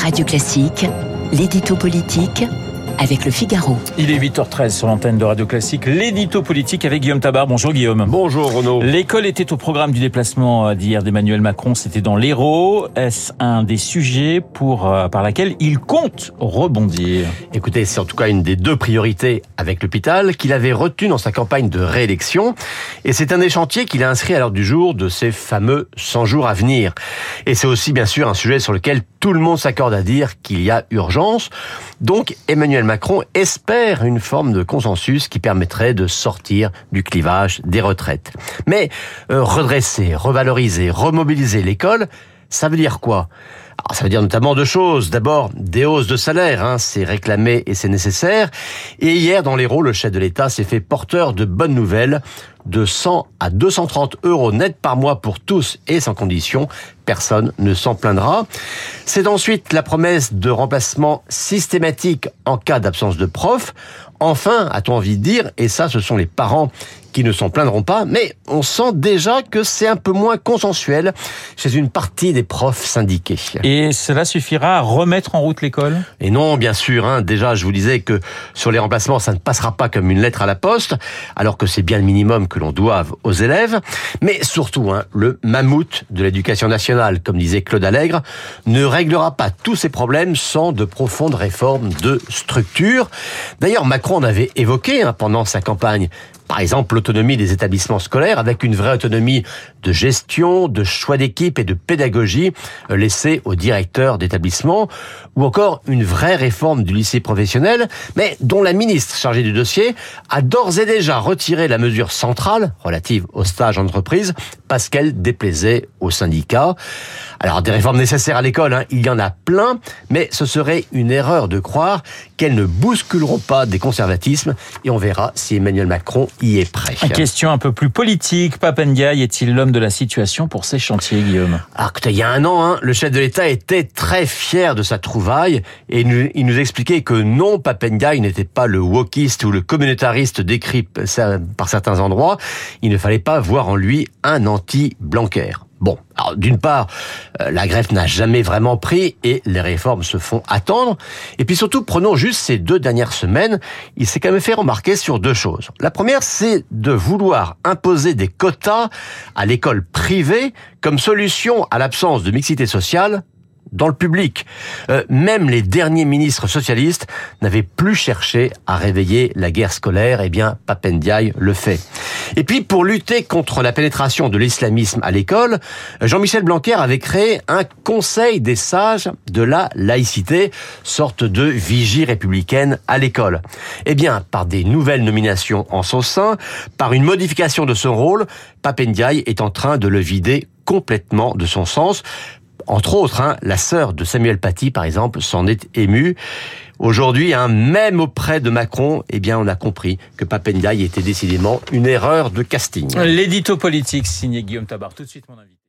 Radio Classique, l'édito politique avec le Figaro. Il est 8h13 sur l'antenne de Radio Classique, l'édito politique avec Guillaume Tabar. Bonjour Guillaume. Bonjour Renaud. L'école était au programme du déplacement d'hier d'Emmanuel Macron, c'était dans l'Hérault. Est-ce un des sujets pour, euh, par laquelle il compte rebondir? Écoutez, c'est en tout cas une des deux priorités avec l'hôpital qu'il avait retenu dans sa campagne de réélection. Et c'est un des chantiers qu'il a inscrit à l'heure du jour de ces fameux 100 jours à venir. Et c'est aussi bien sûr un sujet sur lequel tout le monde s'accorde à dire qu'il y a urgence. Donc Emmanuel Macron espère une forme de consensus qui permettrait de sortir du clivage des retraites. Mais euh, redresser, revaloriser, remobiliser l'école, ça veut dire quoi? Alors, ça veut dire notamment deux choses. D'abord, des hausses de salaire, hein, c'est réclamé et c'est nécessaire. Et hier, dans l'Hérault, le chef de l'État s'est fait porteur de bonnes nouvelles, de 100 à 230 euros net par mois pour tous et sans condition. Personne ne s'en plaindra. C'est ensuite la promesse de remplacement systématique en cas d'absence de prof. Enfin, a-t-on envie de dire, et ça, ce sont les parents qui ne s'en plaindront pas, mais on sent déjà que c'est un peu moins consensuel chez une partie des profs syndiqués. Et cela suffira à remettre en route l'école? Et non, bien sûr. Hein, déjà, je vous disais que sur les remplacements, ça ne passera pas comme une lettre à la poste, alors que c'est bien le minimum que l'on doive aux élèves. Mais surtout, hein, le mammouth de l'éducation nationale, comme disait Claude Allègre, ne réglera pas tous ces problèmes sans de profondes réformes de structure. D'ailleurs, Macron en avait évoqué hein, pendant sa campagne par exemple l'autonomie des établissements scolaires avec une vraie autonomie de gestion, de choix d'équipe et de pédagogie euh, laissée aux directeurs d'établissement, ou encore une vraie réforme du lycée professionnel, mais dont la ministre chargée du dossier a d'ores et déjà retiré la mesure centrale relative au stage entreprise parce qu'elle déplaisait aux syndicats. Alors des réformes nécessaires à l'école, hein, il y en a plein, mais ce serait une erreur de croire qu'elles ne bousculeront pas des conservatismes, et on verra si Emmanuel Macron y est prêt. Une question un peu plus politique. Papendiaï est-il l'homme de la situation pour ces chantiers, Guillaume? Alors, il y a un an, hein, le chef de l'État était très fier de sa trouvaille et il nous expliquait que non, Papendiaï n'était pas le wokiste ou le communautariste décrit par certains endroits. Il ne fallait pas voir en lui un anti-Blanquer. Bon, alors d'une part, euh, la greffe n'a jamais vraiment pris et les réformes se font attendre. Et puis surtout, prenons juste ces deux dernières semaines, il s'est quand même fait remarquer sur deux choses. La première, c'est de vouloir imposer des quotas à l'école privée comme solution à l'absence de mixité sociale dans le public. Euh, même les derniers ministres socialistes n'avaient plus cherché à réveiller la guerre scolaire. Eh bien, Papendiaï le fait. Et puis, pour lutter contre la pénétration de l'islamisme à l'école, Jean-Michel Blanquer avait créé un conseil des sages de la laïcité, sorte de vigie républicaine à l'école. Eh bien, par des nouvelles nominations en son sein, par une modification de son rôle, Papendiaï est en train de le vider complètement de son sens. Entre autres, hein, la sœur de Samuel Paty, par exemple, s'en est émue. Aujourd'hui, hein, même auprès de Macron, eh bien, on a compris que Papendiaï était décidément une erreur de casting. L'édito politique signé Guillaume Tabar. Tout de suite, mon invité.